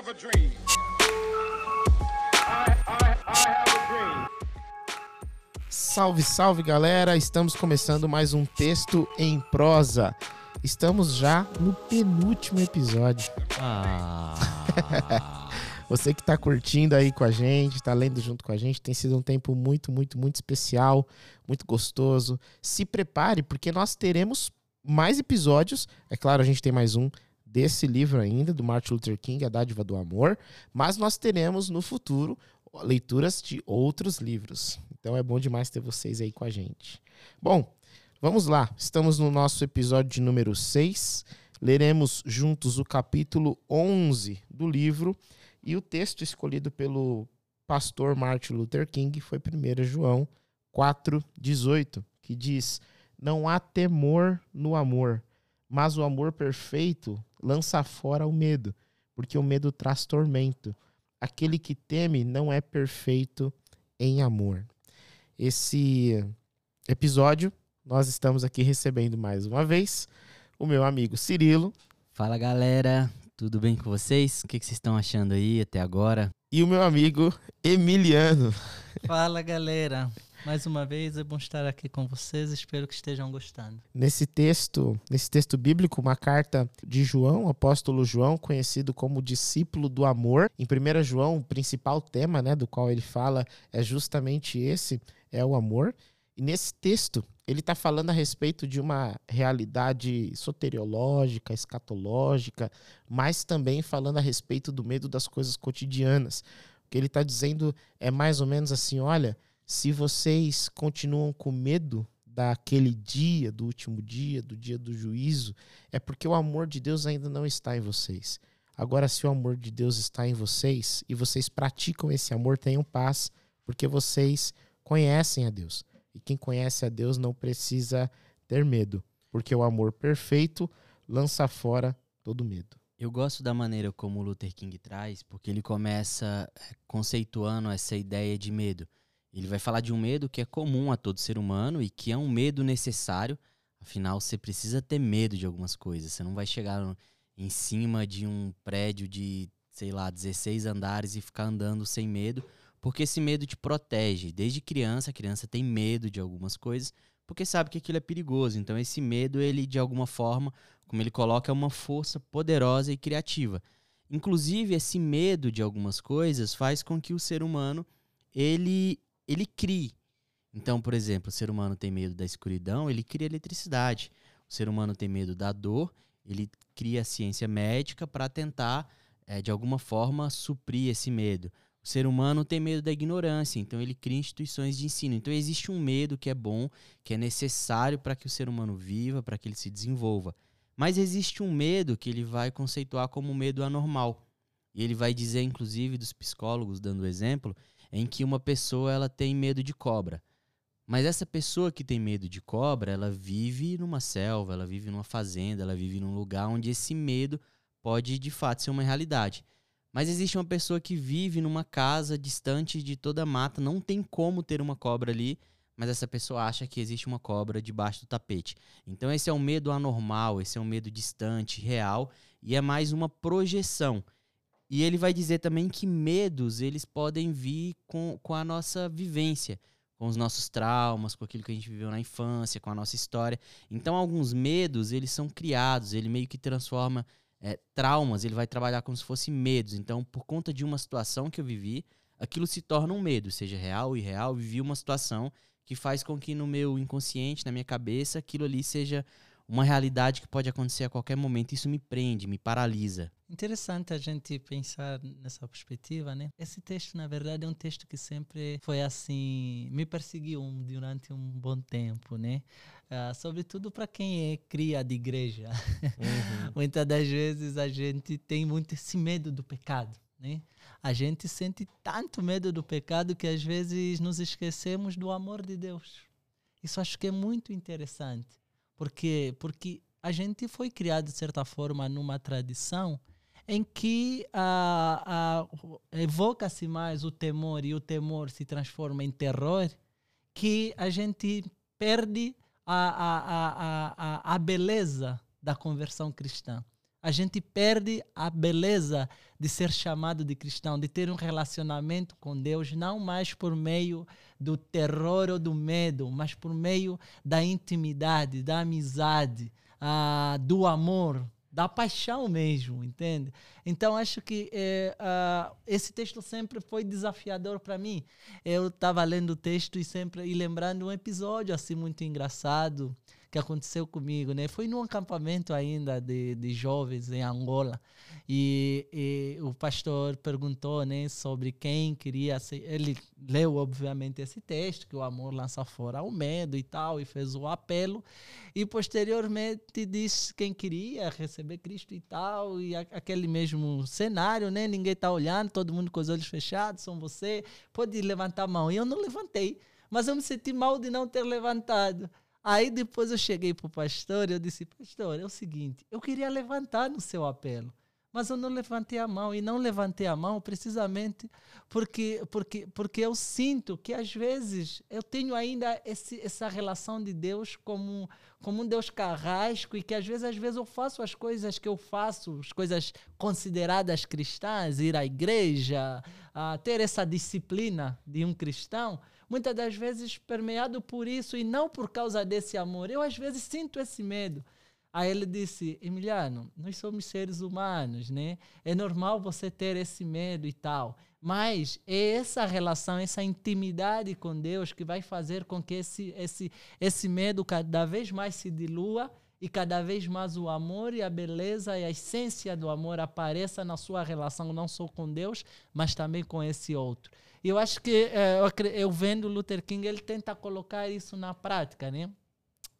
have a dream. I, I, I have a dream. Salve, salve galera! Estamos começando mais um texto em prosa. Estamos já no penúltimo episódio. Ah. Você que tá curtindo aí com a gente, tá lendo junto com a gente, tem sido um tempo muito, muito, muito especial, muito gostoso. Se prepare, porque nós teremos mais episódios. É claro, a gente tem mais um desse livro ainda, do Martin Luther King, A Dádiva do Amor, mas nós teremos no futuro leituras de outros livros. Então é bom demais ter vocês aí com a gente. Bom, vamos lá. Estamos no nosso episódio de número 6. Leremos juntos o capítulo 11 do livro e o texto escolhido pelo pastor Martin Luther King foi 1 João 4,18, que diz: Não há temor no amor, mas o amor perfeito lança fora o medo, porque o medo traz tormento. Aquele que teme não é perfeito em amor. Esse episódio, nós estamos aqui recebendo mais uma vez o meu amigo Cirilo Fala galera, tudo bem com vocês? O que, que vocês estão achando aí até agora? e o meu amigo Emiliano. Fala galera, mais uma vez é bom estar aqui com vocês, espero que estejam gostando. Nesse texto, nesse texto bíblico, uma carta de João, apóstolo João, conhecido como discípulo do amor. Em 1 João, o principal tema, né, do qual ele fala é justamente esse, é o amor. E nesse texto, ele está falando a respeito de uma realidade soteriológica, escatológica, mas também falando a respeito do medo das coisas cotidianas. O que ele está dizendo é mais ou menos assim: olha, se vocês continuam com medo daquele dia, do último dia, do dia do juízo, é porque o amor de Deus ainda não está em vocês. Agora, se o amor de Deus está em vocês e vocês praticam esse amor, tenham paz, porque vocês conhecem a Deus. E quem conhece a Deus não precisa ter medo, porque o amor perfeito lança fora todo medo. Eu gosto da maneira como Luther King traz, porque ele começa eh, conceituando essa ideia de medo. Ele vai falar de um medo que é comum a todo ser humano e que é um medo necessário. Afinal, você precisa ter medo de algumas coisas. Você não vai chegar em cima de um prédio de, sei lá, 16 andares e ficar andando sem medo, porque esse medo te protege. Desde criança, a criança tem medo de algumas coisas, porque sabe que aquilo é perigoso. Então, esse medo, ele, de alguma forma, como ele coloca, é uma força poderosa e criativa. Inclusive, esse medo de algumas coisas faz com que o ser humano ele, ele crie. Então, por exemplo, o ser humano tem medo da escuridão, ele cria eletricidade. O ser humano tem medo da dor, ele cria a ciência médica para tentar, eh, de alguma forma, suprir esse medo. O ser humano tem medo da ignorância, então ele cria instituições de ensino. Então existe um medo que é bom, que é necessário para que o ser humano viva, para que ele se desenvolva. Mas existe um medo que ele vai conceituar como medo anormal. E ele vai dizer, inclusive, dos psicólogos, dando exemplo, em que uma pessoa ela tem medo de cobra. Mas essa pessoa que tem medo de cobra, ela vive numa selva, ela vive numa fazenda, ela vive num lugar onde esse medo pode de fato ser uma realidade. Mas existe uma pessoa que vive numa casa distante de toda a mata, não tem como ter uma cobra ali, mas essa pessoa acha que existe uma cobra debaixo do tapete. Então esse é um medo anormal, esse é um medo distante, real, e é mais uma projeção. E ele vai dizer também que medos, eles podem vir com, com a nossa vivência, com os nossos traumas, com aquilo que a gente viveu na infância, com a nossa história. Então alguns medos, eles são criados, ele meio que transforma é, traumas, ele vai trabalhar como se fossem medos. Então, por conta de uma situação que eu vivi, aquilo se torna um medo, seja real ou irreal, eu vivi uma situação que faz com que no meu inconsciente, na minha cabeça, aquilo ali seja uma realidade que pode acontecer a qualquer momento. Isso me prende, me paralisa. Interessante a gente pensar nessa perspectiva, né? Esse texto, na verdade, é um texto que sempre foi assim, me perseguiu durante um bom tempo, né? Ah, sobretudo para quem é cria de igreja. Muitas das vezes a gente tem muito esse medo do pecado, né? A gente sente tanto medo do pecado que às vezes nos esquecemos do amor de Deus. Isso acho que é muito interessante, porque porque a gente foi criado de certa forma numa tradição em que evoca-se mais o temor e o temor se transforma em terror, que a gente perde a, a, a- a beleza da conversão cristã. A gente perde a beleza de ser chamado de cristão, de ter um relacionamento com Deus, não mais por meio do terror ou do medo, mas por meio da intimidade, da amizade, ah, do amor, da paixão mesmo, entende? Então acho que é, uh, esse texto sempre foi desafiador para mim. Eu estava lendo o texto e sempre e lembrando um episódio assim muito engraçado que aconteceu comigo, né? Foi num acampamento ainda de, de jovens em Angola e, e, o pastor perguntou, né, sobre quem queria ser. Ele leu obviamente esse texto que o amor lança fora o medo e tal e fez o apelo e posteriormente disse quem queria receber Cristo e tal e a, aquele mesmo cenário, né? Ninguém está olhando, todo mundo com os olhos fechados, são você. Pode levantar a mão. E eu não levantei mas eu me senti mal de não ter levantado. Aí depois eu cheguei para o pastor e eu disse, pastor, é o seguinte, eu queria levantar no seu apelo, mas eu não levantei a mão. E não levantei a mão precisamente porque, porque, porque eu sinto que às vezes eu tenho ainda esse, essa relação de Deus como, como um Deus carrasco e que às vezes, às vezes eu faço as coisas que eu faço, as coisas consideradas cristãs, ir à igreja, a ter essa disciplina de um cristão, muitas das vezes permeado por isso e não por causa desse amor. Eu às vezes sinto esse medo. Aí ele disse: Emiliano, nós somos seres humanos, né? É normal você ter esse medo e tal. Mas é essa relação, essa intimidade com Deus que vai fazer com que esse, esse, esse medo cada vez mais se dilua e cada vez mais o amor e a beleza e a essência do amor apareça na sua relação, não só com Deus, mas também com esse outro. E eu acho que eu, eu vendo Luther King, ele tenta colocar isso na prática, né?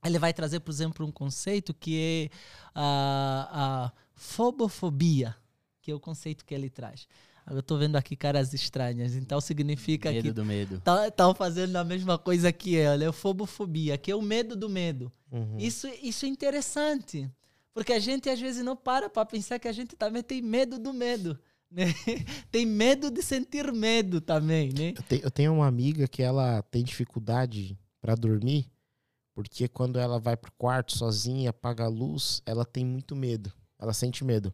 Ele vai trazer, por exemplo, um conceito que é a, a fobofobia, que é o conceito que ele traz. Eu estou vendo aqui caras estranhas, então significa medo que do medo. estão tá, fazendo a mesma coisa que ele, é fobofobia, que é o medo do medo. Uhum. Isso, isso é interessante, porque a gente às vezes não para para pensar que a gente também tem medo do medo. Né? tem medo de sentir medo também, né? Eu, te, eu tenho uma amiga que ela tem dificuldade para dormir, porque quando ela vai pro quarto sozinha, apaga a luz, ela tem muito medo. Ela sente medo.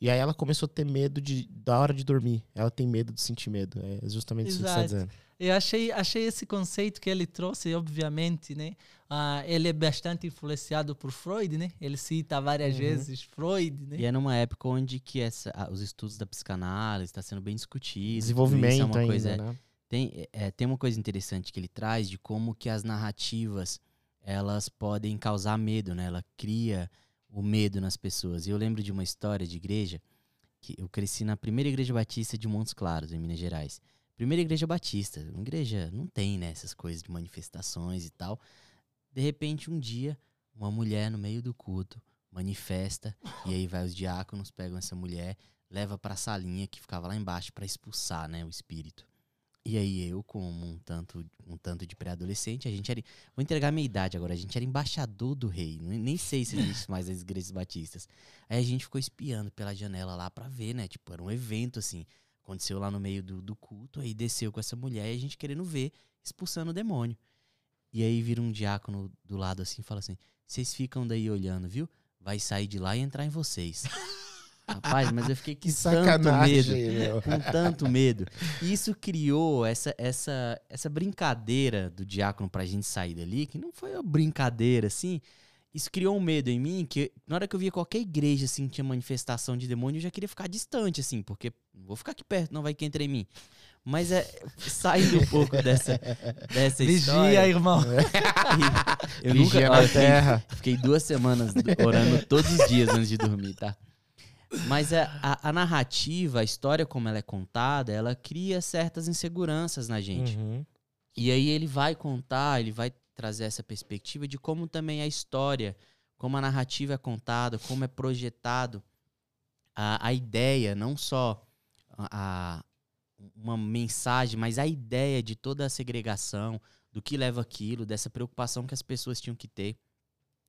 E aí ela começou a ter medo de, da hora de dormir. Ela tem medo de sentir medo. É justamente Exato. isso que você está dizendo. Eu achei, achei esse conceito que ele trouxe, obviamente, né? Uh, ele é bastante influenciado por Freud, né? Ele cita várias uhum. vezes Freud, né? E é numa época onde que essa, os estudos da psicanálise está sendo bem discutido. Desenvolvimento é uma ainda, coisa, né? Tem, é, tem uma coisa interessante que ele traz de como que as narrativas elas podem causar medo, né? Ela cria o medo nas pessoas. E eu lembro de uma história de igreja que eu cresci na primeira igreja batista de Montes Claros, em Minas Gerais. Primeira igreja batista. Uma igreja não tem, né, essas coisas de manifestações e tal. De repente, um dia, uma mulher no meio do culto manifesta e aí vai os diáconos, pegam essa mulher, leva para a salinha que ficava lá embaixo para expulsar, né, o espírito. E aí eu, como um tanto, um tanto de pré-adolescente, a gente era. Vou entregar minha idade agora, a gente era embaixador do rei. Nem sei se existe mais as igrejas batistas. Aí a gente ficou espiando pela janela lá para ver, né? Tipo, era um evento assim. Aconteceu lá no meio do, do culto, aí desceu com essa mulher e a gente querendo ver, expulsando o demônio. E aí vira um diácono do lado assim e fala assim: vocês ficam daí olhando, viu? Vai sair de lá e entrar em vocês. Rapaz, mas eu fiquei com tanto medo. Meu. Com tanto medo. E isso criou essa, essa, essa brincadeira do diácono pra gente sair dali, que não foi uma brincadeira assim isso criou um medo em mim que na hora que eu via qualquer igreja assim que tinha manifestação de demônio, eu já queria ficar distante assim, porque não vou ficar aqui perto, não vai que entre em mim. Mas é saindo um pouco dessa dessa Vigia, história. irmão. eu Vigia nunca na terra. Fiquei, fiquei duas semanas orando todos os dias antes de dormir, tá? Mas a, a, a, narrativa, a história como ela é contada, ela cria certas inseguranças na gente. Uhum. E aí ele vai contar, ele vai trazer essa perspectiva de como também a história, como a narrativa é contada, como é projetado a, a ideia, não só a, a, uma mensagem, mas a ideia de toda a segregação, do que leva aquilo, dessa preocupação que as pessoas tinham que ter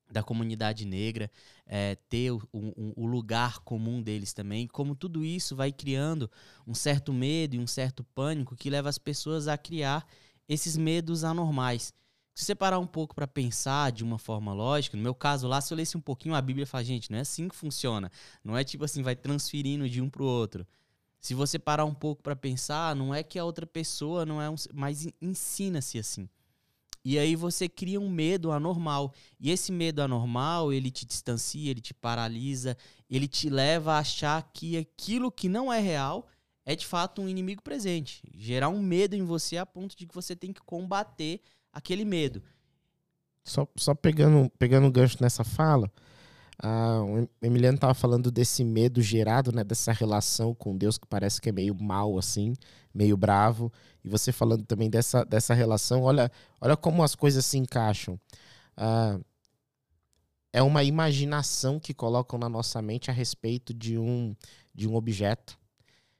da comunidade negra, é, ter o, o, o, lugar comum deles também, como tudo isso vai criando um certo medo e um certo pânico que leva as pessoas a criar esses medos anormais Se você parar um pouco para pensar de uma forma lógica, no meu caso lá, se eu lesse um pouquinho a Bíblia, eu falo, gente, não é assim que funciona. Não é tipo assim, vai transferindo de um pro outro. Se você parar um pouco para pensar, não é que a outra pessoa não é um, mas ensina-se assim. E aí você cria um medo anormal. E esse medo anormal, ele te distancia, ele te paralisa, ele te leva a achar que aquilo que não é real é de fato um inimigo presente. Gerar um medo em você a ponto de que você tem que combater aquele medo. Só, só pegando, pegando um gancho nessa fala, ah, o Emiliano estava falando desse medo gerado, né, dessa relação com Deus que parece que é meio mal assim, meio bravo, e você falando também dessa, dessa relação, olha, olha como as coisas se encaixam. Ah, é uma imaginação que colocam na nossa mente a respeito de um, de um objeto,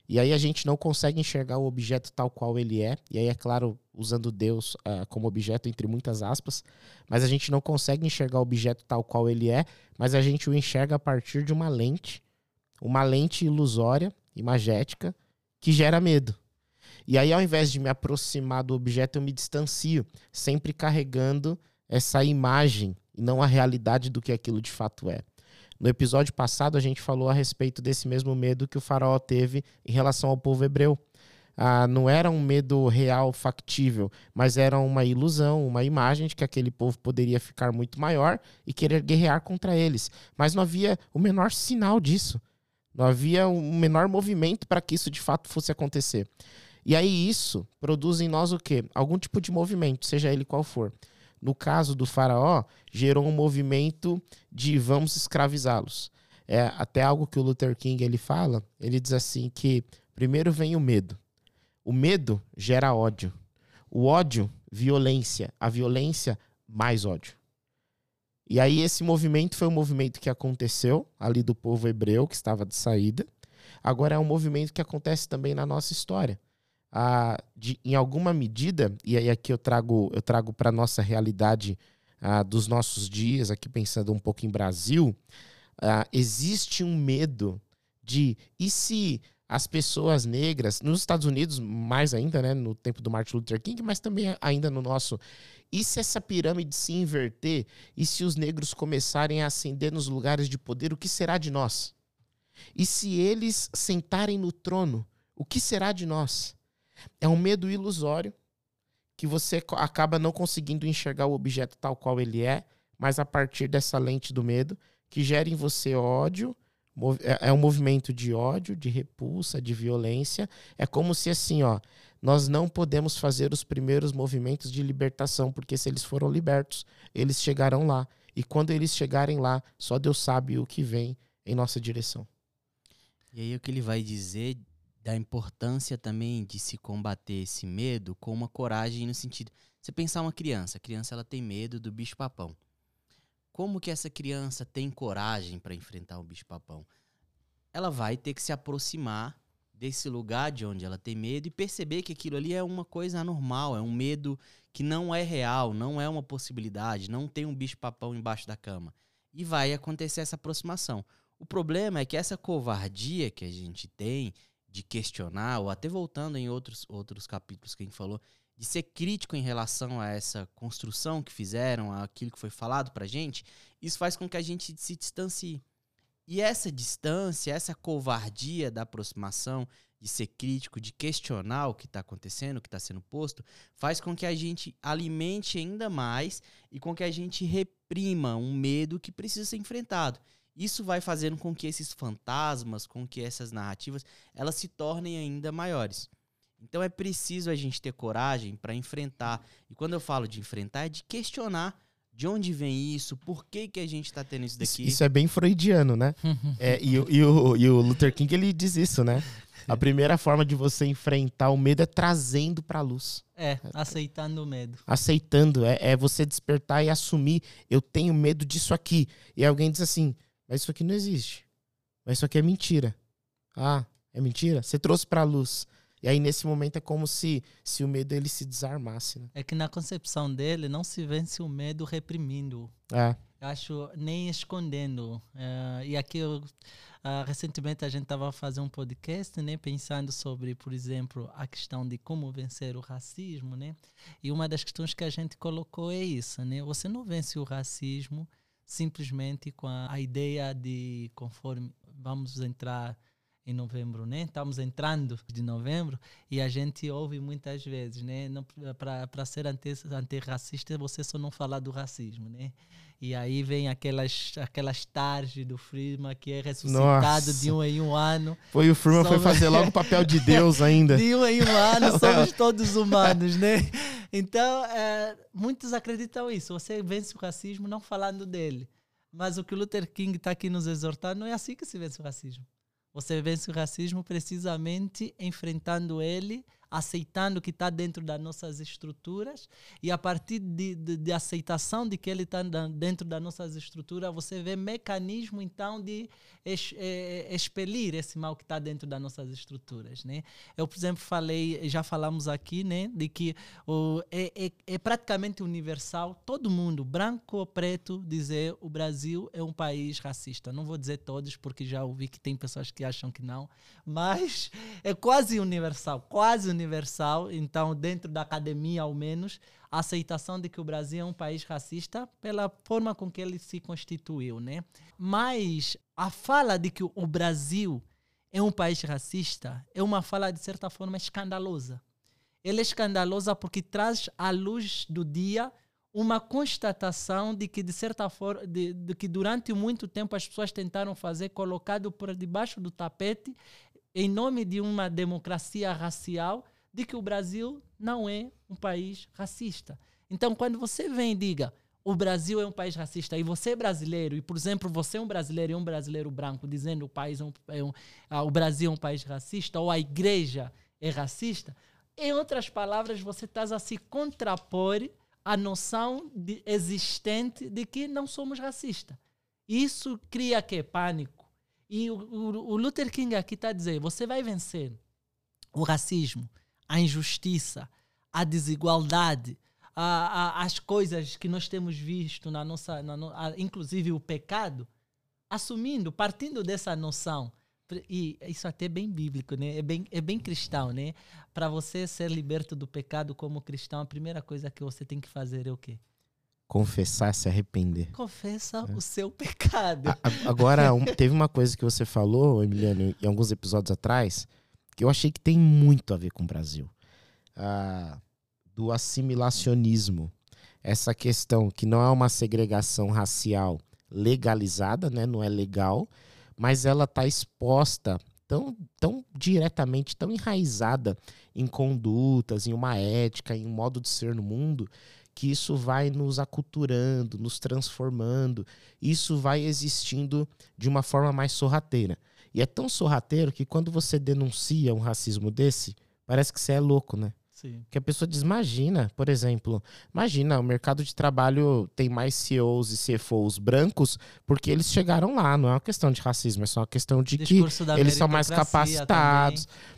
e aí a gente não consegue enxergar o objeto tal qual ele é. E aí, é claro, usando Deus uh, como objeto, entre muitas aspas. Mas a gente não consegue enxergar o objeto tal qual ele é, mas a gente o enxerga a partir de uma lente, uma lente ilusória, imagética, que gera medo. E aí, ao invés de me aproximar do objeto, eu me distancio, sempre carregando essa imagem e não a realidade do que aquilo de fato é. No episódio passado, a gente falou a respeito desse mesmo medo que o faraó teve em relação ao povo hebreu. Ah, não era um medo real, factível, mas era uma ilusão, uma imagem de que aquele povo poderia ficar muito maior e querer guerrear contra eles. Mas não havia o menor sinal disso. Não havia o menor movimento para que isso de fato fosse acontecer. E aí isso produz em nós o quê? Algum tipo de movimento, seja ele qual for no caso do faraó, gerou um movimento de vamos escravizá-los. É até algo que o Luther King ele fala, ele diz assim que primeiro vem o medo. O medo gera ódio. O ódio, violência. A violência, mais ódio. E aí esse movimento foi um movimento que aconteceu ali do povo hebreu que estava de saída. Agora é um movimento que acontece também na nossa história de, em alguma medida, e aí aqui eu trago, eu trago para a nossa realidade dos nossos dias, aqui pensando um pouco em Brasil, existe um medo de e se as pessoas negras, nos Estados Unidos, mais ainda, né, no tempo do Martin Luther King, mas também ainda no nosso. E se essa pirâmide se inverter? E se os negros começarem a ascender nos lugares de poder, o que será de nós? E se eles sentarem no trono, o que será de nós? É um medo ilusório que você acaba não conseguindo enxergar o objeto tal qual ele é, mas a partir dessa lente do medo, que gera em você ódio, é, é um movimento de ódio, de repulsa, de violência. É como se assim, ó, nós não podemos fazer os primeiros movimentos de libertação, porque se eles foram libertos, eles chegarão lá. E quando eles chegarem lá, só Deus sabe o que vem em nossa direção. E aí o que ele vai dizer da importância também de se combater esse medo com uma coragem no sentido. Você pensar uma criança, a criança ela tem medo do bicho-papão. Como que essa criança tem coragem para enfrentar o bicho-papão? Ela vai ter que se aproximar desse lugar de onde ela tem medo e perceber que aquilo ali é uma coisa anormal, é um medo que não é real, não é uma possibilidade, não tem um bicho-papão embaixo da cama. E vai acontecer essa aproximação. O problema é que essa covardia que a gente tem de questionar, ou até voltando em outros, outros capítulos que a gente falou, de ser crítico em relação a essa construção que fizeram, aquilo que foi falado pra gente, isso faz com que a gente se distancie. E essa distância, essa covardia da aproximação, de ser crítico, de questionar o que está acontecendo, o que está sendo posto, faz com que a gente alimente ainda mais e com que a gente reprima um medo que precisa ser enfrentado. Isso vai fazendo com que esses fantasmas, com que essas narrativas, elas se tornem ainda maiores. Então é preciso a gente ter coragem para enfrentar. E quando eu falo de enfrentar, é de questionar de onde vem isso, por que, que a gente está tendo isso daqui. Isso, isso, é bem freudiano, né? é, e, e, o, e o Luther King ele diz isso, né? A primeira forma de você enfrentar o medo é trazendo para a luz. É, aceitando o medo. Aceitando, é, é você despertar e assumir, eu tenho medo disso aqui. E alguém diz assim, mas isso aqui não existe. Mas isso aqui é mentira. Ah, é mentira? Você trouxe para a luz. E aí nesse momento é como se, se o medo ele se desarmasse. Né? É que na concepção dele não se vence o medo reprimindo. É. acho nem escondendo. Uh, e aqui eu, uh, recentemente a gente estava fazendo um podcast, né, pensando sobre, por exemplo, a questão de como vencer o racismo, né? E uma das questões que a gente colocou é isso, né? Você não vence o racismo simplesmente com a, a ideia de conforme vamos entrar em novembro, né? Estamos entrando de novembro e a gente ouve muitas vezes, né? Para ser antirracista, anti você só não falar do racismo, né? E aí vem aquelas, aquelas tardes do Friedman que é ressuscitado Nossa. de um em um ano. Foi o Friedman foi fazer logo o papel de Deus ainda. de um em um ano, somos todos humanos, né? Então, é, muitos acreditam isso. Você vence o racismo não falando dele. Mas o que o Luther King está aqui nos exortando não é assim que se vence o racismo. Você vence o racismo precisamente enfrentando ele aceitando que está dentro das nossas estruturas e a partir de, de, de aceitação de que ele está dentro das nossas estruturas, você vê mecanismo então de es, é, expelir esse mal que está dentro das nossas estruturas, né? Eu, por exemplo, falei, já falamos aqui, né, de que o, é, é, é praticamente universal, todo mundo, branco ou preto, dizer o Brasil é um país racista. Não vou dizer todos, porque já ouvi que tem pessoas que acham que não, mas é quase universal, quase universal universal, então, dentro da academia, ao menos, a aceitação de que o Brasil é um país racista pela forma com que ele se constituiu, né? Mas a fala de que o Brasil é um país racista é uma fala, de certa forma, escandalosa. Ela é escandalosa porque traz à luz do dia uma constatação de que, de certa forma, de, de, que durante muito tempo as pessoas tentaram fazer, colocado por debaixo do tapete, em nome de uma democracia racial, de que o Brasil não é um país racista. Então, quando você vem e diga o Brasil é um país racista e você é brasileiro, e por exemplo, você é um brasileiro e um brasileiro branco dizendo o, país é um, é um, ah, o Brasil é um país racista, ou a igreja é racista, em outras palavras, você está a se contrapor à noção de, existente de que não somos racistas. Isso cria que? Pânico e o, o, o Luther King aqui está a dizer: você vai vencer o racismo, a injustiça, a desigualdade, a, a, as coisas que nós temos visto na nossa, na a, inclusive o pecado, assumindo, partindo dessa noção. E isso até é bem bíblico, né? É bem, é bem cristão, né? Para você ser liberto do pecado como cristão, a primeira coisa que você tem que fazer é o quê? Confessar, se arrepender. Confessa é. o seu pecado. A, agora, um, teve uma coisa que você falou, Emiliano, em alguns episódios atrás, que eu achei que tem muito a ver com o Brasil. Ah, do assimilacionismo. Essa questão que não é uma segregação racial legalizada, né? não é legal, mas ela está exposta tão, tão diretamente, tão enraizada em condutas, em uma ética, em um modo de ser no mundo, que isso vai nos aculturando, nos transformando, isso vai existindo de uma forma mais sorrateira. E é tão sorrateiro que quando você denuncia um racismo desse, parece que você é louco, né? Sim. Que a pessoa diz, imagina, por exemplo, imagina, o mercado de trabalho tem mais CEOs e CFOs brancos porque eles chegaram lá, não é uma questão de racismo, é só uma questão de que eles são mais capacitados. Também.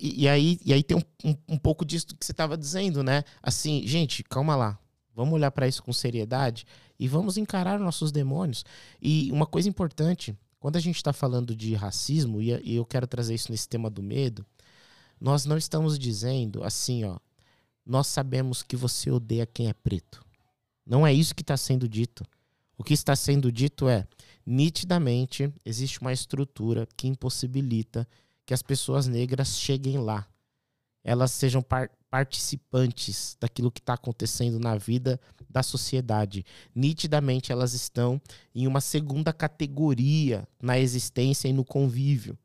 E, e, aí, e aí tem um, um, um pouco disso que você estava dizendo, né? Assim, gente, calma lá. Vamos olhar para isso com seriedade e vamos encarar nossos demônios. E uma coisa importante, quando a gente está falando de racismo, e, e eu quero trazer isso nesse tema do medo, nós não estamos dizendo assim, ó. Nós sabemos que você odeia quem é preto. Não é isso que está sendo dito. O que está sendo dito é, nitidamente, existe uma estrutura que impossibilita que as pessoas negras cheguem lá, elas sejam par participantes daquilo que está acontecendo na vida da sociedade. Nitidamente, elas estão em uma segunda categoria na existência e no convívio.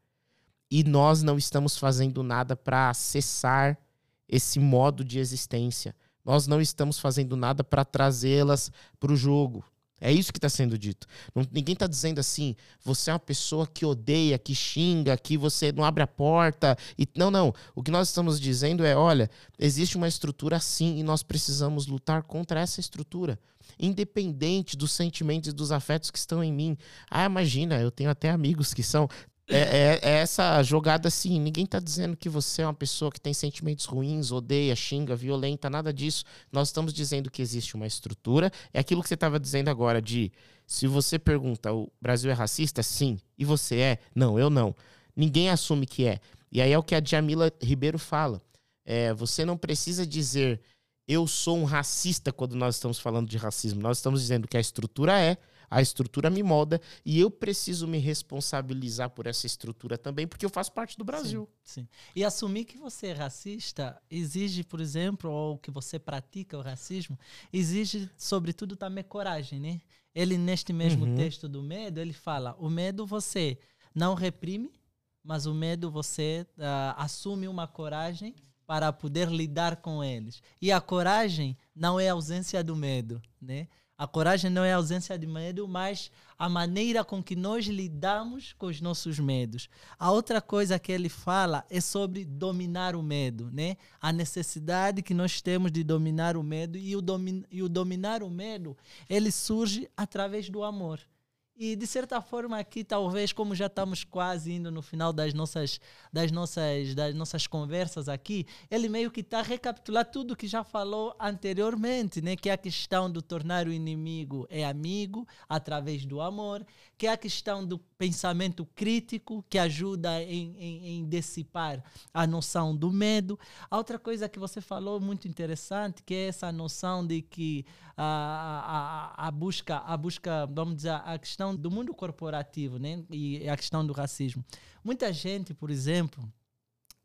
E nós não estamos fazendo nada para acessar esse modo de existência. Nós não estamos fazendo nada para trazê-las para o jogo. É isso que está sendo dito. Não, ninguém está dizendo assim, você é uma pessoa que odeia, que xinga, que você não abre a porta. E, não, não. O que nós estamos dizendo é: olha, existe uma estrutura assim e nós precisamos lutar contra essa estrutura. Independente dos sentimentos e dos afetos que estão em mim. Ah, imagina, eu tenho até amigos que são é, é- é essa jogada assim. Ninguém tá dizendo que você é uma pessoa que tem sentimentos ruins, odeia, xinga, violenta, nada disso. Nós estamos dizendo que existe uma estrutura. É aquilo que você estava dizendo agora de se você pergunta, o Brasil é racista? Sim. E você é? Não, eu não. Ninguém assume que é. E aí é o que a Djamila Ribeiro fala. É, você não precisa dizer eu sou um racista quando nós estamos falando de racismo. Nós estamos dizendo que a estrutura é, a estrutura me molda e eu preciso me responsabilizar por essa estrutura também, porque eu faço parte do Brasil. Sim. E assumir que você é racista exige, por exemplo, ou que você pratica o racismo, exige, sobretudo, também coragem, né? Ele, neste mesmo Uhum. texto do medo, ele fala: o medo você não reprime, mas o medo você ah, assume uma coragem para poder lidar com eles. E a coragem não é a ausência do medo, né? A coragem não é a ausência de medo, mas a maneira com que nós lidamos com os nossos medos. A outra coisa que ele fala é sobre dominar o medo, né? A necessidade que nós temos de dominar o medo e o, domin e o dominar o medo, ele surge através do amor. E de certa forma aqui talvez como já estamos quase indo no final das nossas das nossas das nossas conversas aqui, ele meio que está recapitular tudo que já falou anteriormente, né? Que é a questão do tornar o inimigo é amigo através do amor, que é a questão do pensamento crítico que ajuda em, em, em dissipar a noção do medo. A outra coisa que você falou muito interessante, que é essa noção de que a, a, a busca, a busca, vamos dizer, a questão do mundo corporativo, né? E a questão do racismo. Muita gente, por exemplo,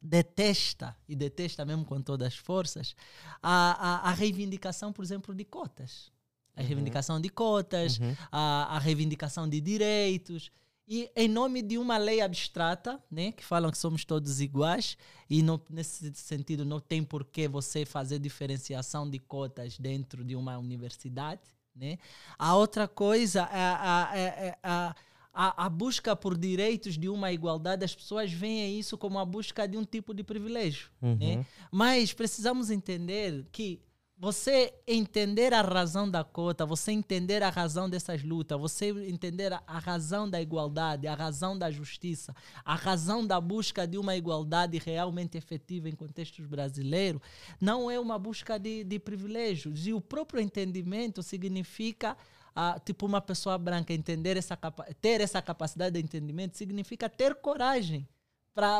detesta, e detesta mesmo com todas as forças, a, a, a reivindicação, por exemplo, de cotas. A reivindicação de cotas, Uhum. a, a reivindicação de direitos. E em nome de uma lei abstrata, né, que falam que somos todos iguais, e não, nesse sentido não tem por que você fazer diferenciação de cotas dentro de uma universidade. Né? A outra coisa é a, é- é a, a, a busca por direitos de uma igualdade, as pessoas veem isso como a busca de um tipo de privilégio. Né? Uhum. Mas precisamos entender que você entender a razão da cota, você entender a razão dessas lutas, você entender a, razão da igualdade, a razão da justiça, a razão da busca de uma igualdade realmente efetiva em contextos brasileiros, não é uma busca de, de privilégios. E o próprio entendimento significa ah, tipo uma pessoa branca entender essa ter essa capacidade de entendimento significa ter coragem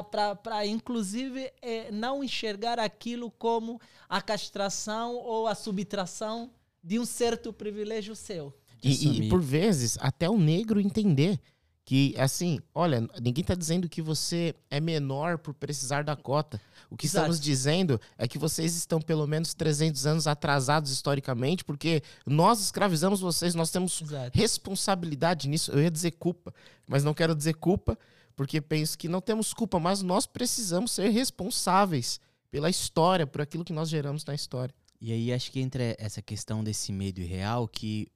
para inclusive eh, não enxergar aquilo como a castração ou a subtração de um certo privilégio seu. E, e, por vezes, até o negro entender que, assim, olha, ninguém tá dizendo que você é menor por precisar da cota. O que Exato. estamos dizendo é que vocês estão pelo menos 300 anos atrasados historicamente, porque nós escravizamos vocês, nós temos Exato. responsabilidade nisso. Eu ia dizer culpa, mas não quero dizer culpa, porque penso que não temos culpa, mas nós precisamos ser responsáveis pela história, por aquilo que nós geramos na história. E aí acho que entra essa questão desse medo irreal que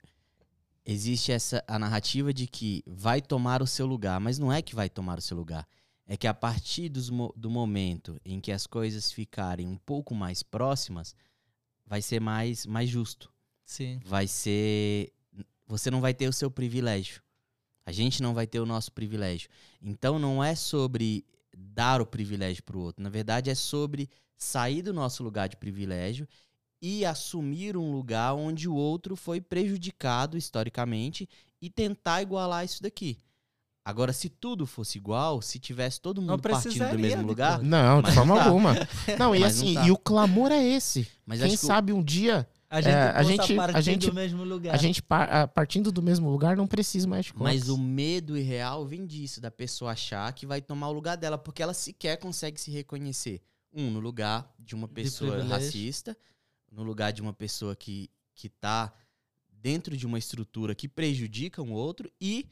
existe essa a narrativa de que vai tomar o seu lugar, mas não é que vai tomar o seu lugar. É que a partir dos do momento em que as coisas ficarem um pouco mais próximas, vai ser mais, mais justo. Sim. Vai ser. Você não vai ter o seu privilégio. A gente não vai ter o nosso privilégio. Então não é sobre dar o privilégio para o outro. Na verdade, é sobre sair do nosso lugar de privilégio e assumir um lugar onde o outro foi prejudicado historicamente e tentar igualar isso daqui. Agora, se tudo fosse igual, se tivesse todo mundo partindo do mesmo lugar. Não, de forma não tá. alguma. Não, e Mas não assim, tá. e o clamor é esse. mas Quem acho que sabe um dia A gente, É, a gente- a gente- do mesmo lugar. a gente partindo do mesmo lugar não precisa mais de Mas o medo irreal vem disso, da pessoa achar que vai tomar o lugar dela, porque ela sequer consegue se reconhecer. Um, no lugar de uma pessoa privilégio. racista, no lugar de uma pessoa que, que tá dentro de uma estrutura que prejudica um outro e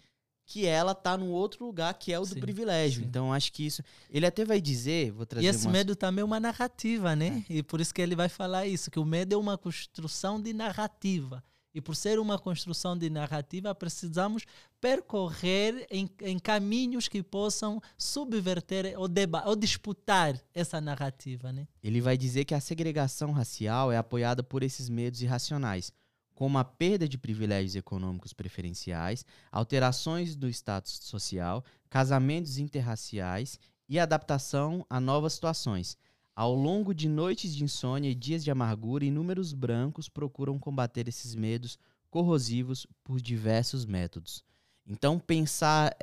que ela tá num outro lugar que é o do Sim, privilégio. sim. Então acho que isso. Ele até vai dizer, vou trazer E esse umas- medo também é uma narrativa, né? E por isso que ele vai falar isso, que o medo é uma construção de narrativa. E por ser uma construção de narrativa, precisamos percorrer em, em caminhos que possam subverter ou, ou disputar essa narrativa, né? Ele vai dizer que a segregação racial é apoiada por esses medos irracionais, como a perda de privilégios econômicos preferenciais, alterações do status social, casamentos interraciais e adaptação a novas situações. Ao longo de noites de insônia e dias de amargura, inúmeros brancos procuram combater esses medos corrosivos por diversos métodos. Então, pensar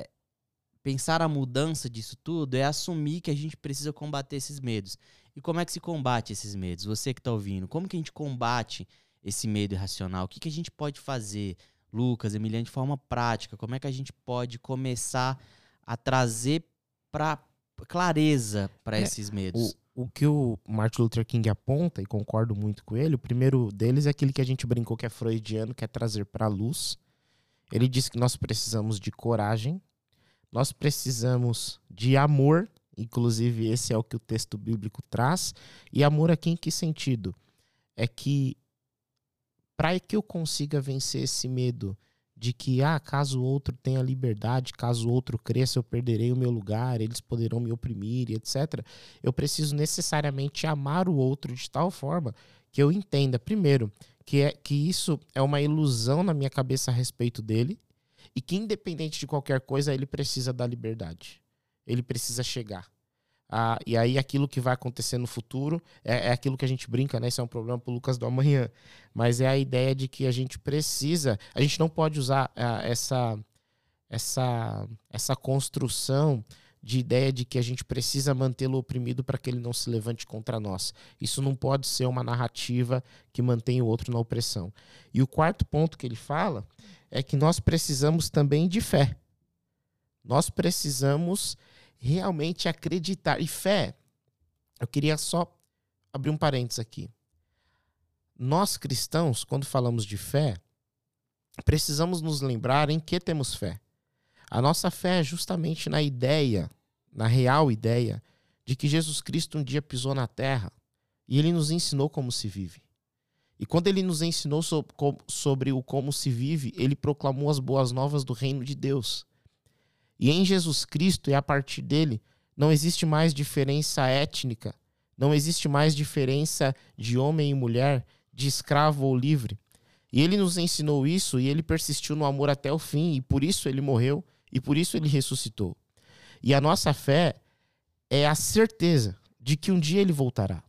pensar a mudança disso tudo é assumir que a gente precisa combater esses medos. E como é que se combate esses medos? Você que está ouvindo, como que a gente combate esse medo irracional? O que, que a gente pode fazer, Lucas, Emiliano, de forma prática? Como é que a gente pode começar a trazer para clareza para É, esses medos? O, o que o Martin Luther King aponta, e concordo muito com ele, o primeiro deles é aquele que a gente brincou que é freudiano, que é trazer para a luz. Ele diz que nós precisamos de coragem, nós precisamos de amor, inclusive esse é o que o texto bíblico traz. E amor aqui em que sentido? É que para que eu consiga vencer esse medo de que, ah, caso o outro tenha liberdade, caso o outro cresça, eu perderei o meu lugar, eles poderão me oprimir, etc. Eu preciso necessariamente amar o outro de tal forma que eu entenda, primeiro, que, é, que isso é uma ilusão na minha cabeça a respeito dele e que, independente de qualquer coisa, ele precisa da liberdade. Ele precisa chegar. Ah, e aí aquilo que vai acontecer no futuro é, é aquilo que a gente brinca, né? Isso é um problema pro Lucas do amanhã. Mas é a ideia de que a gente precisa. A gente não pode usar ah, essa, essa, essa construção de ideia de que a gente precisa mantê-lo oprimido para que ele não se levante contra nós. Isso não pode ser uma narrativa que mantém o outro na opressão. E o quarto ponto que ele fala é que nós precisamos também de fé. Nós precisamos realmente acreditar. E fé, eu queria só abrir um parênteses aqui. Nós cristãos, quando falamos de fé, precisamos nos lembrar em que temos fé. A nossa fé é justamente na ideia, na real ideia, de que Jesus Cristo um dia pisou na terra e ele nos ensinou como se vive. E quando ele nos ensinou sobre o como se vive, ele proclamou as boas novas do reino de Deus. E em Jesus Cristo e a partir dele, não existe mais diferença étnica, não existe mais diferença de homem e mulher, de escravo ou livre. E ele nos ensinou isso e ele persistiu no amor até o fim, e por isso ele morreu e por isso ele ressuscitou. E a nossa fé é a certeza de que um dia ele voltará.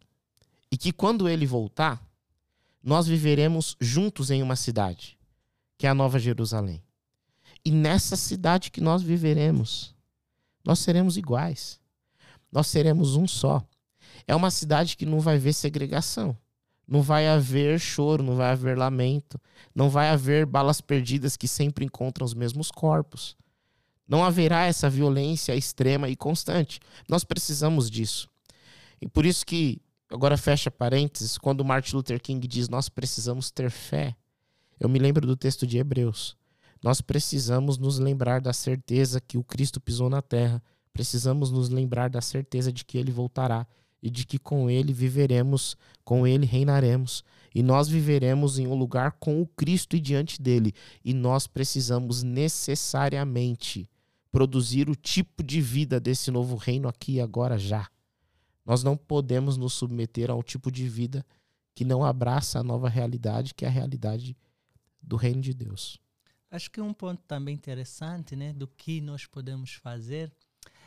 E que quando ele voltar, nós viveremos juntos em uma cidade, que é a Nova Jerusalém. E nessa cidade que nós viveremos, nós seremos iguais. Nós seremos um só. É uma cidade que não vai haver segregação. Não vai haver choro, não vai haver lamento. Não vai haver balas perdidas que sempre encontram os mesmos corpos. Não haverá essa violência extrema e constante. Nós precisamos disso. E por isso que, agora fecha parênteses, quando Martin Luther King diz nós precisamos ter fé, eu me lembro do texto de Hebreus. Nós precisamos nos lembrar da certeza que o Cristo pisou na terra. Precisamos nos lembrar da certeza de que ele voltará e de que com ele viveremos, com ele reinaremos. E nós viveremos em um lugar com o Cristo e diante dele. E nós precisamos necessariamente produzir o tipo de vida desse novo reino aqui e agora já. Nós não podemos nos submeter a um tipo de vida que não abraça a nova realidade, que é a realidade do reino de Deus. Acho que um ponto também interessante, né, do que nós podemos fazer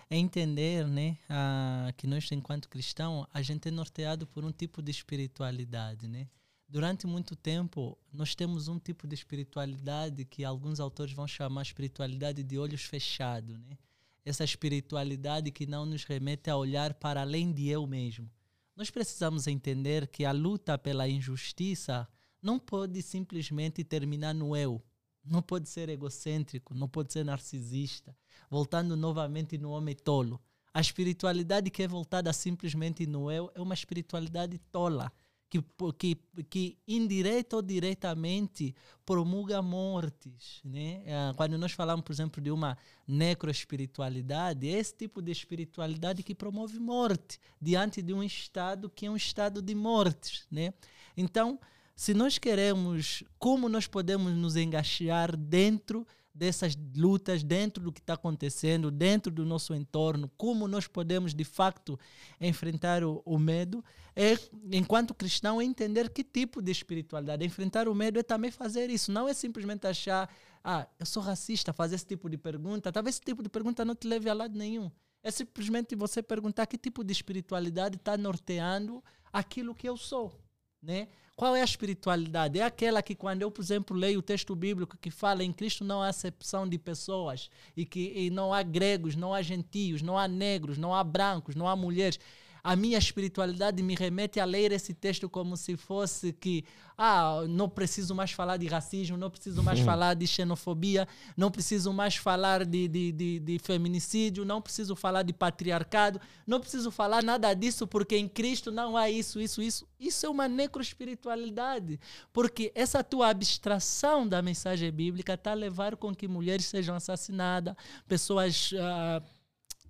é entender, né, ah, que nós enquanto cristão a gente é norteado por um tipo de espiritualidade, né? Durante muito tempo nós temos um tipo de espiritualidade que alguns autores vão chamar espiritualidade de olhos fechados, né? Essa espiritualidade que não nos remete a olhar para além de eu mesmo. Nós precisamos entender que a luta pela injustiça não pode simplesmente terminar no eu. Não pode ser egocêntrico, não pode ser narcisista, voltando novamente no homem tolo. A espiritualidade que é voltada simplesmente no eu é uma espiritualidade tola, que, que, que indireta ou diretamente promulga mortes. Né? Ah, Quando nós falamos, por exemplo, de uma necroespiritualidade, é esse tipo de espiritualidade que promove morte diante de um estado que é um estado de mortes. Né? Então, se nós queremos, como nós podemos nos engaixar dentro dessas lutas, dentro do que está acontecendo, dentro do nosso entorno, como nós podemos de facto enfrentar o, o medo, é, enquanto cristão, entender que tipo de espiritualidade. Enfrentar o medo é também fazer isso, não é simplesmente achar ah, eu sou racista, fazer esse tipo de pergunta, talvez esse tipo de pergunta não te leve a lado nenhum. É simplesmente você perguntar que tipo de espiritualidade está norteando aquilo que eu sou, né? Qual é a espiritualidade? É aquela que quando eu, por exemplo, leio o texto bíblico que fala em Cristo não há acepção de pessoas e que e não há gregos, não há gentios, não há negros, não há brancos, não há mulheres a minha espiritualidade me remete a ler esse texto como se fosse que, ah, não preciso mais falar de racismo, não preciso mais uhum. falar de xenofobia, não preciso mais falar de, de, de, de, feminicídio, não preciso falar de patriarcado, não preciso falar nada disso, porque em Cristo não há isso, isso, isso. Isso é uma necroespiritualidade, porque essa tua abstração da mensagem bíblica está a levar com que mulheres sejam assassinadas, pessoas. Uh,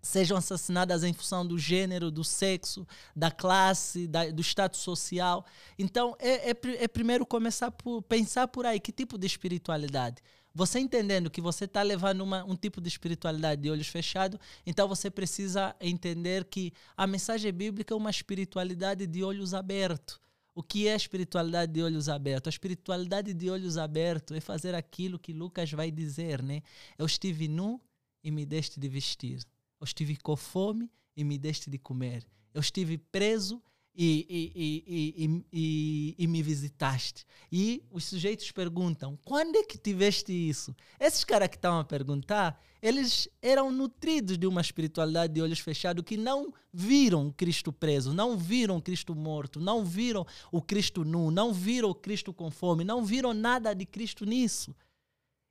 sejam assassinadas em função do gênero, do sexo, da classe, da, do status social. Então, é, é, é, primeiro começar por pensar por aí que tipo de espiritualidade. Você entendendo que você está levando uma, um tipo de espiritualidade de olhos fechados, então você precisa entender que a mensagem bíblica é uma espiritualidade de olhos abertos. O que é a espiritualidade de olhos abertos? A espiritualidade de olhos abertos é fazer aquilo que Lucas vai dizer, né? Eu estive nu e me deste de vestir. Eu estive com fome e me deste de comer. Eu estive preso e, e, e, e, me visitaste. E os sujeitos perguntam: quando é que tiveste isso? Esses caras que estavam a perguntar, eles eram nutridos de uma espiritualidade de olhos fechados que não viram Cristo preso, não viram Cristo morto, não viram o Cristo nu, não viram o Cristo com fome, não viram nada de Cristo nisso.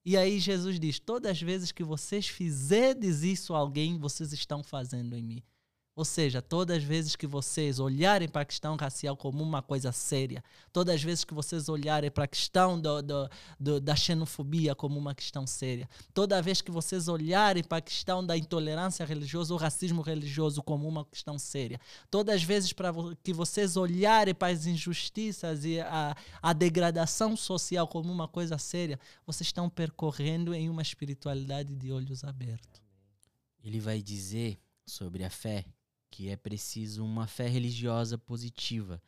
E aí Jesus diz: Todas as vezes que vocês fizerdes isso a alguém, vocês estão fazendo em mim. Ou seja, todas as vezes que vocês olharem para a questão racial como uma coisa séria, todas as vezes que vocês olharem para a questão do, do, do, da xenofobia como uma questão séria, toda vez que vocês olharem para a questão da intolerância religiosa ou racismo religioso como uma questão séria, todas as vezes para que vocês olharem para as injustiças e a, a degradação social como uma coisa séria, vocês estão percorrendo em uma espiritualidade de olhos abertos. Ele vai dizer sobre a fé que é preciso uma fé religiosa positiva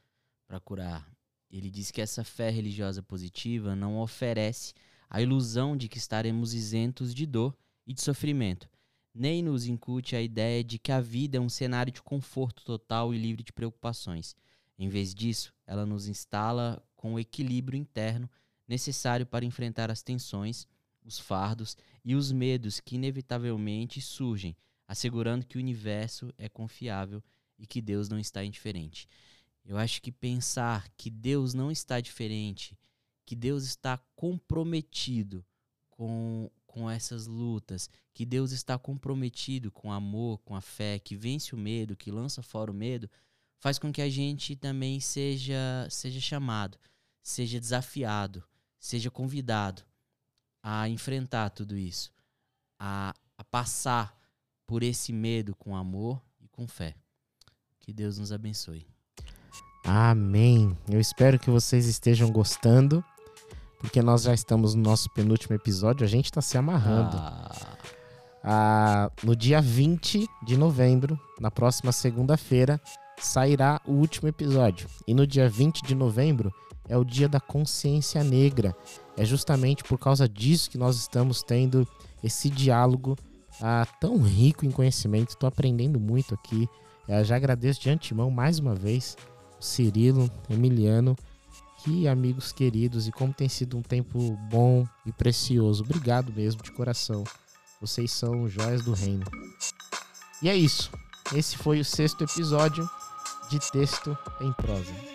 para curar. Ele diz que essa fé religiosa positiva não oferece a ilusão de que estaremos isentos de dor e de sofrimento, nem nos incute a ideia de que a vida é um cenário de conforto total e livre de preocupações. Em vez disso, ela nos instala com o equilíbrio interno necessário para enfrentar as tensões, os fardos e os medos que inevitavelmente surgem assegurando que o universo é confiável e que Deus não está indiferente. Eu acho que pensar que Deus não está diferente, que Deus está comprometido com, com essas lutas, que Deus está comprometido com amor, com a fé, que vence o medo, que lança fora o medo, faz com que a gente também seja, seja chamado, seja desafiado, seja convidado a enfrentar tudo isso, a, a passar por esse medo com amor e com fé. Que Deus nos abençoe. Amém. Eu espero que vocês estejam gostando, porque nós já estamos no nosso penúltimo episódio, a gente está se amarrando. Ah. Ah, no dia 20 de novembro, na próxima segunda-feira, sairá o último episódio. E no dia 20 de novembro é o dia da consciência negra. É justamente por causa disso que nós estamos tendo esse diálogo ah, tão rico em conhecimento. Estou aprendendo muito aqui. Eu já agradeço de antemão mais uma vez Cirilo, Emiliano, que amigos queridos e como tem sido um tempo bom e precioso. Obrigado mesmo de coração. Vocês são joias do reino. E é isso. Esse foi o sexto episódio de Texto em Prosa.